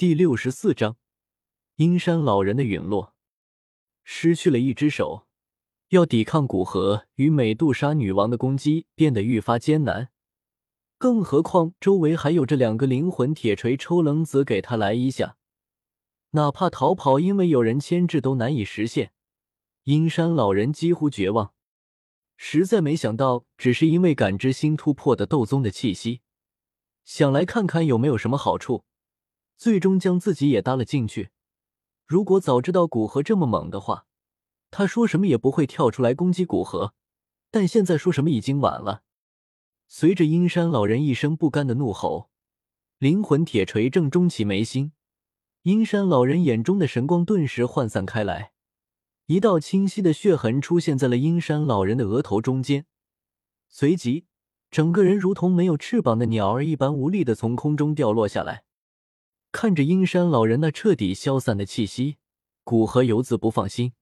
第六十四章，阴山老人的陨落。失去了一只手，要抵抗古河与美杜莎女王的攻击变得愈发艰难。更何况周围还有这两个灵魂铁锤抽冷子给他来一下，哪怕逃跑，因为有人牵制都难以实现。阴山老人几乎绝望，实在没想到，只是因为感知新突破的斗宗的气息，想来看看有没有什么好处。最终将自己也搭了进去。如果早知道古河这么猛的话，他说什么也不会跳出来攻击古河。但现在说什么已经晚了。随着阴山老人一声不甘的怒吼，灵魂铁锤正中其眉心。阴山老人眼中的神光顿时涣散开来，一道清晰的血痕出现在了阴山老人的额头中间。随即，整个人如同没有翅膀的鸟儿一般无力的从空中掉落下来。看着阴山老人那彻底消散的气息，古河游子不放心。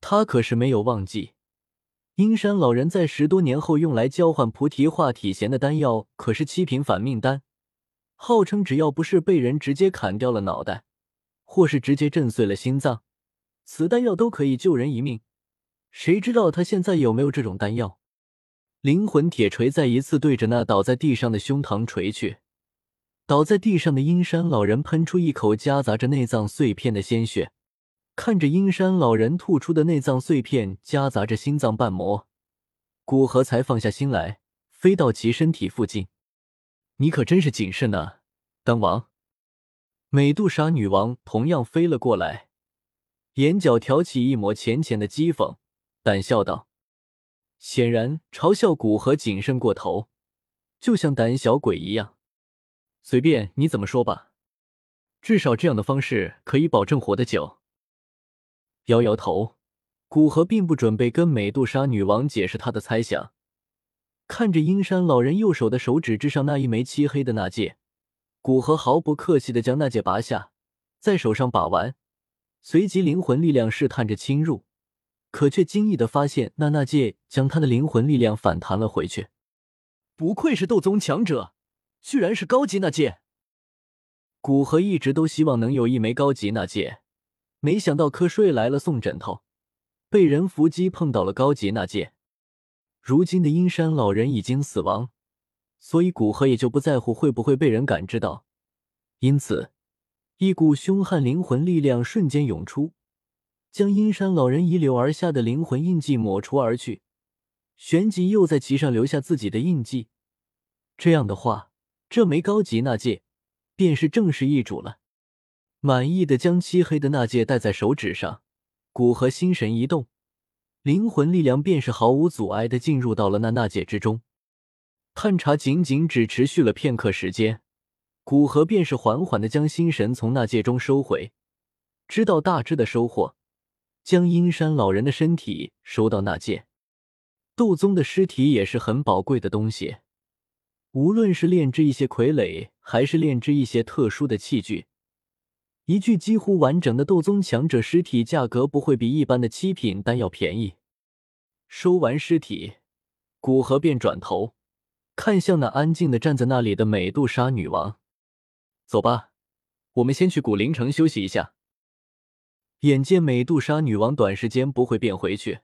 他可是没有忘记，阴山老人在十多年后用来交换菩提化体弦的丹药，可是七品反命丹，号称只要不是被人直接砍掉了脑袋，或是直接震碎了心脏，此丹药都可以救人一命。谁知道他现在有没有这种丹药？灵魂铁锤再一次对着那倒在地上的胸膛锤去。倒在地上的阴山老人喷出一口夹杂着内脏碎片的鲜血，看着阴山老人吐出的内脏碎片夹杂着心脏瓣膜，古河才放下心来，飞到其身体附近。你可真是谨慎呢，丹王。美杜莎女王同样飞了过来，眼角挑起一抹浅浅的讥讽，淡笑道：“显然嘲笑古河谨慎过头，就像胆小鬼一样。”随便你怎么说吧，至少这样的方式可以保证活得久。摇摇头，古河并不准备跟美杜莎女王解释他的猜想。看着阴山老人右手的手指之上那一枚漆黑的纳戒，古河毫不客气的将纳戒拔下，在手上把玩，随即灵魂力量试探着侵入，可却惊异的发现那纳戒将他的灵魂力量反弹了回去。不愧是斗宗强者。居然是高级纳戒！古河一直都希望能有一枚高级纳戒，没想到瞌睡来了送枕头，被人伏击碰到了高级纳戒。如今的阴山老人已经死亡，所以古河也就不在乎会不会被人感知到。因此，一股凶悍灵魂力量瞬间涌出，将阴山老人遗留而下的灵魂印记抹除而去，旋即又在其上留下自己的印记。这样的话。这枚高级纳戒便是正式易主了。满意的将漆黑的纳戒戴在手指上，古河心神一动，灵魂力量便是毫无阻碍的进入到了那纳戒之中。探查仅仅只持续了片刻时间，古河便是缓缓的将心神从纳戒中收回。知道大致的收获，将阴山老人的身体收到纳戒。斗宗的尸体也是很宝贵的东西。无论是炼制一些傀儡，还是炼制一些特殊的器具，一具几乎完整的斗宗强者尸体价格不会比一般的七品丹药便宜。收完尸体，古河便转头看向那安静的站在那里的美杜莎女王：“走吧，我们先去古灵城休息一下。”眼见美杜莎女王短时间不会变回去，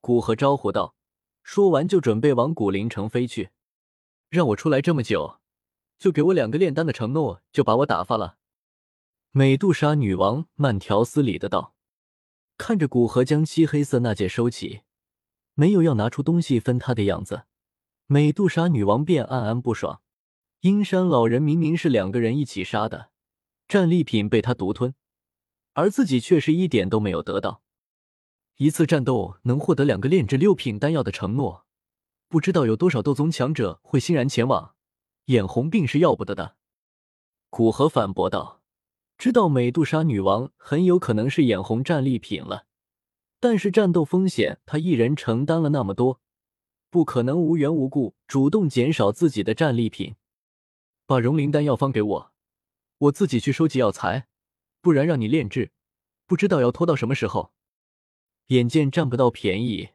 古河招呼道，说完就准备往古灵城飞去。让我出来这么久，就给我两个炼丹的承诺，就把我打发了。美杜莎女王慢条斯理的道，看着古河将漆黑色那戒收起，没有要拿出东西分他的样子，美杜莎女王便暗暗不爽。阴山老人明明是两个人一起杀的，战利品被他独吞，而自己却是一点都没有得到。一次战斗能获得两个炼制六品丹药的承诺。不知道有多少斗宗强者会欣然前往，眼红病是要不得的。古河反驳道：“知道美杜莎女王很有可能是眼红战利品了，但是战斗风险他一人承担了那么多，不可能无缘无故主动减少自己的战利品。把融灵丹药方给我，我自己去收集药材，不然让你炼制，不知道要拖到什么时候。眼见占不到便宜。”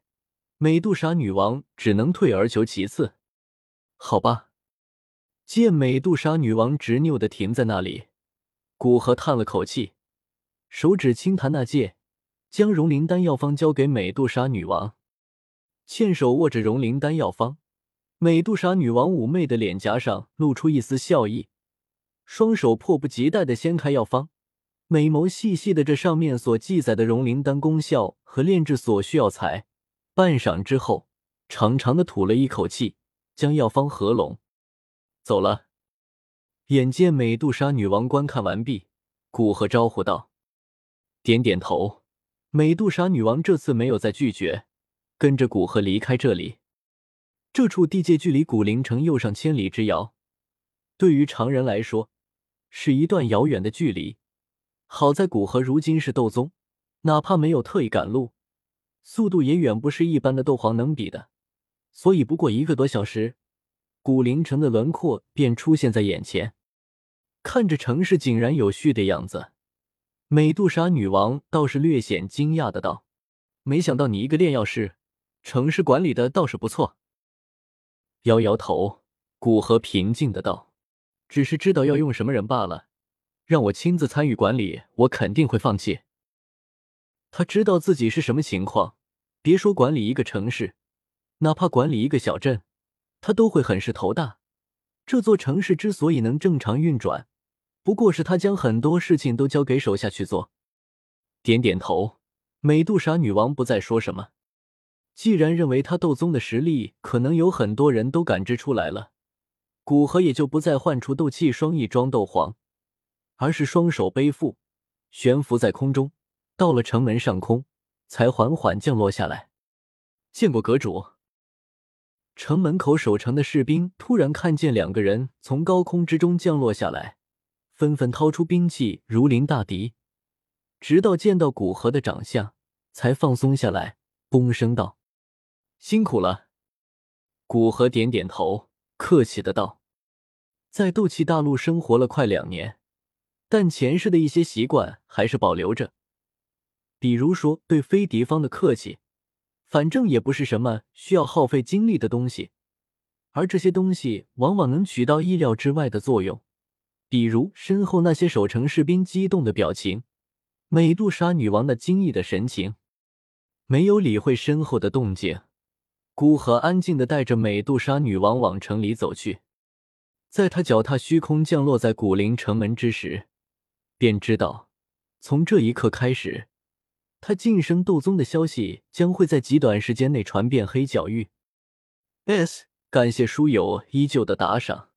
美杜莎女王只能退而求其次。好吧，见美杜莎女王执拗的停在那里，古河叹了口气，手指轻弹那戒，将融灵丹药方交给美杜莎女王，欠手握着融灵丹药方。美杜莎女王妩媚的脸颊上露出一丝笑意，双手迫不及待的掀开药方，美眸细细的这上面所记载的融灵丹功效和炼制所需药材，半晌之后，长长的吐了一口气，将药方合拢，走了。眼见美杜莎女王观看完毕，古河招呼道：“点点头。”美杜莎女王这次没有再拒绝，跟着古河离开这里。这处地界距离古灵城又上千里之遥，对于常人来说是一段遥远的距离。好在古河如今是斗宗，哪怕没有特意赶路，速度也远不是一般的斗皇能比的，所以不过一个多小时，古灵城的轮廓便出现在眼前。看着城市井然有序的样子，美杜莎女王倒是略显惊讶的道：“没想到你一个炼药师，城市管理的倒是不错。”摇摇头，古河平静的道：“只是知道要用什么人罢了，让我亲自参与管理，我肯定会放弃。”他知道自己是什么情况，别说管理一个城市，哪怕管理一个小镇，他都会很是头大。这座城市之所以能正常运转，不过是他将很多事情都交给手下去做。点点头，美杜莎女王不再说什么。既然认为他斗宗的实力可能有很多人都感知出来了，古河也就不再唤出斗气双翼装斗皇，而是双手背负，悬浮在空中，到了城门上空，才缓缓降落下来。见过阁主。城门口守城的士兵突然看见两个人从高空之中降落下来。纷纷掏出兵器如临大敌，直到见到古河的长相，才放松下来，躬声道：“辛苦了。”古河点点头，客气的道：“在斗气大陆生活了快两年，但前世的一些习惯还是保留着，比如说对非敌方的客气，反正也不是什么需要耗费精力的东西，而这些东西往往能起到意料之外的作用。”比如身后那些守城士兵激动的表情，美杜莎女王的惊异的神情，没有理会身后的动静，孤河安静的带着美杜莎女王往城里走去。在他脚踏虚空降落在古灵城门之时，便知道，从这一刻开始，他晋升斗宗的消息将会在极短时间内传遍黑角域。S，感谢书友依旧的打赏。